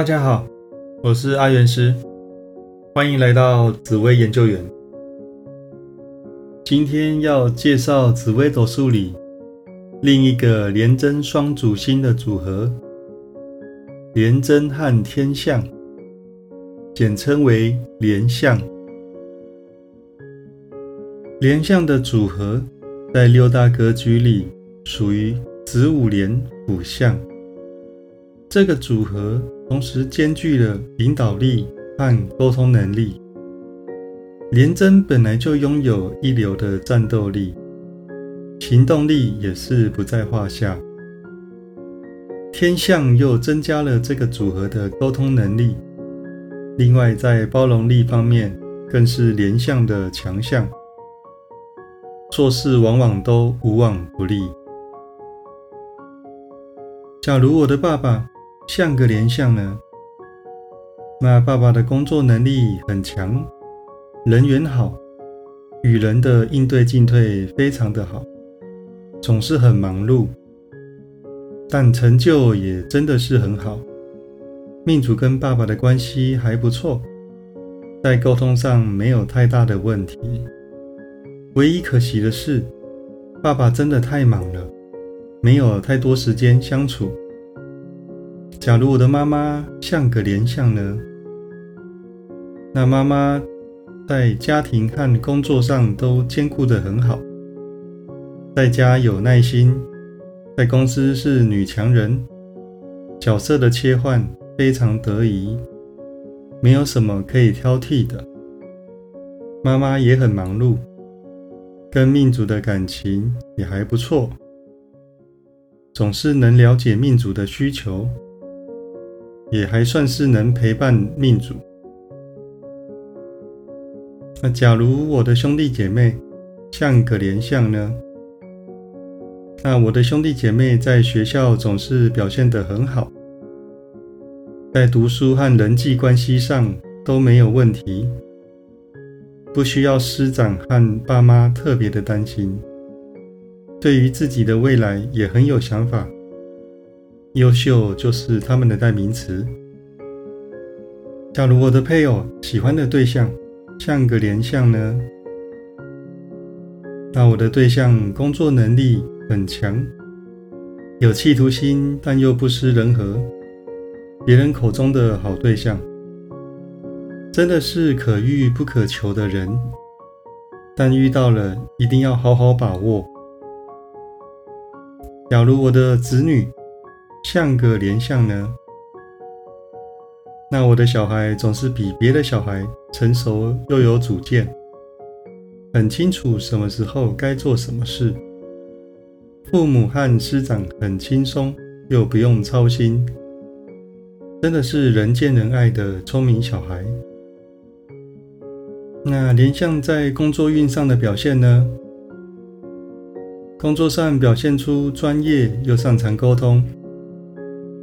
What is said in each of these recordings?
大家好，我是阿元师，欢迎来到紫薇研究员。今天要介绍紫微斗数里另一个廉贞双主星的组合——廉贞和天相，简称为廉相。廉相的组合在六大格局里属于子午廉辅相。这个组合同时兼具了领导力和沟通能力。廉贞本来就拥有一流的战斗力，行动力也是不在话下。天象又增加了这个组合的沟通能力，另外在包容力方面更是连相的强项，做事往往都无往不利。假如我的爸爸，像个连相呢？那爸爸的工作能力很强，人缘好，与人的应对进退非常的好，总是很忙碌，但成就也真的是很好。命主跟爸爸的关系还不错，在沟通上没有太大的问题。唯一可惜的是，爸爸真的太忙了，没有太多时间相处。假如我的妈妈像个莲相呢？那妈妈在家庭和工作上都兼顾得很好，在家有耐心，在公司是女强人，角色的切换非常得宜，没有什么可以挑剔的。妈妈也很忙碌，跟命主的感情也还不错，总是能了解命主的需求。也还算是能陪伴命主。那假如我的兄弟姐妹像个连相呢？那我的兄弟姐妹在学校总是表现得很好，在读书和人际关系上都没有问题，不需要师长和爸妈特别的担心，对于自己的未来也很有想法。优秀就是他们的代名词。假如我的配偶喜欢的对象像个连相呢？那我的对象工作能力很强，有企图心，但又不失人和，别人口中的好对象，真的是可遇不可求的人。但遇到了，一定要好好把握。假如我的子女，像个连相呢？那我的小孩总是比别的小孩成熟又有主见，很清楚什么时候该做什么事。父母和师长很轻松，又不用操心，真的是人见人爱的聪明小孩。那连相在工作运上的表现呢？工作上表现出专业又擅长沟通。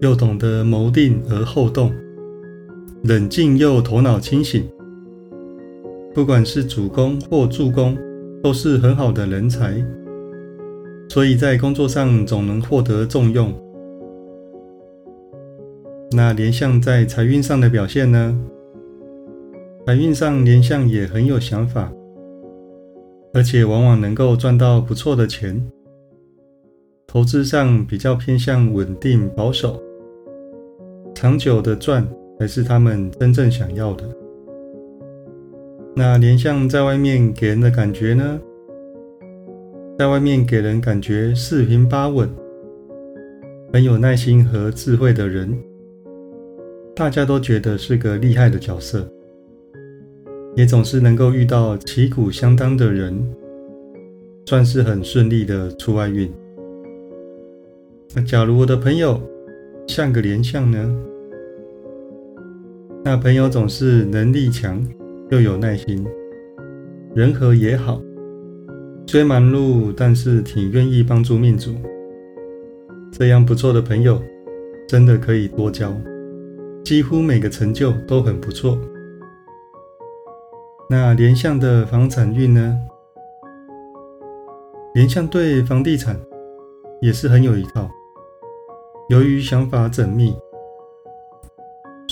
又懂得谋定而后动，冷静又头脑清醒。不管是主攻或助攻，都是很好的人才，所以在工作上总能获得重用。那连相在财运上的表现呢？财运上连相也很有想法，而且往往能够赚到不错的钱。投资上比较偏向稳定保守。长久的赚才是他们真正想要的。那莲相在外面给人的感觉呢？在外面给人感觉四平八稳，很有耐心和智慧的人，大家都觉得是个厉害的角色，也总是能够遇到旗鼓相当的人，算是很顺利的出外运。那假如我的朋友，像个连相呢？那朋友总是能力强，又有耐心，人和也好。虽忙碌，但是挺愿意帮助命主。这样不错的朋友，真的可以多交。几乎每个成就都很不错。那连相的房产运呢？连相对房地产也是很有一套。由于想法缜密，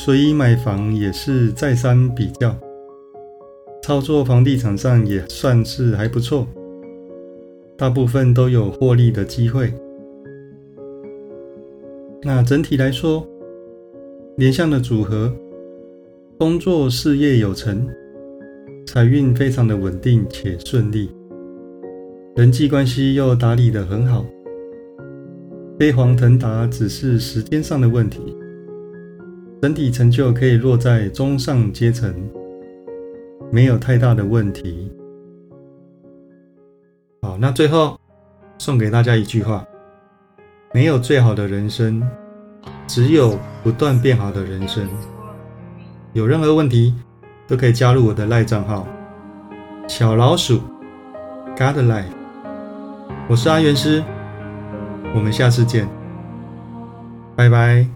所以买房也是再三比较，操作房地产上也算是还不错，大部分都有获利的机会。那整体来说，连相的组合，工作事业有成，财运非常的稳定且顺利，人际关系又打理得很好，飞黄腾达只是时间上的问题。整体成就可以落在中上阶层，没有太大的问题。好，那最后送给大家一句话：没有最好的人生，只有不断变好的人生。有任何问题都可以加入我的赖账号小老鼠 God Life，我是阿元师，我们下次见，拜拜。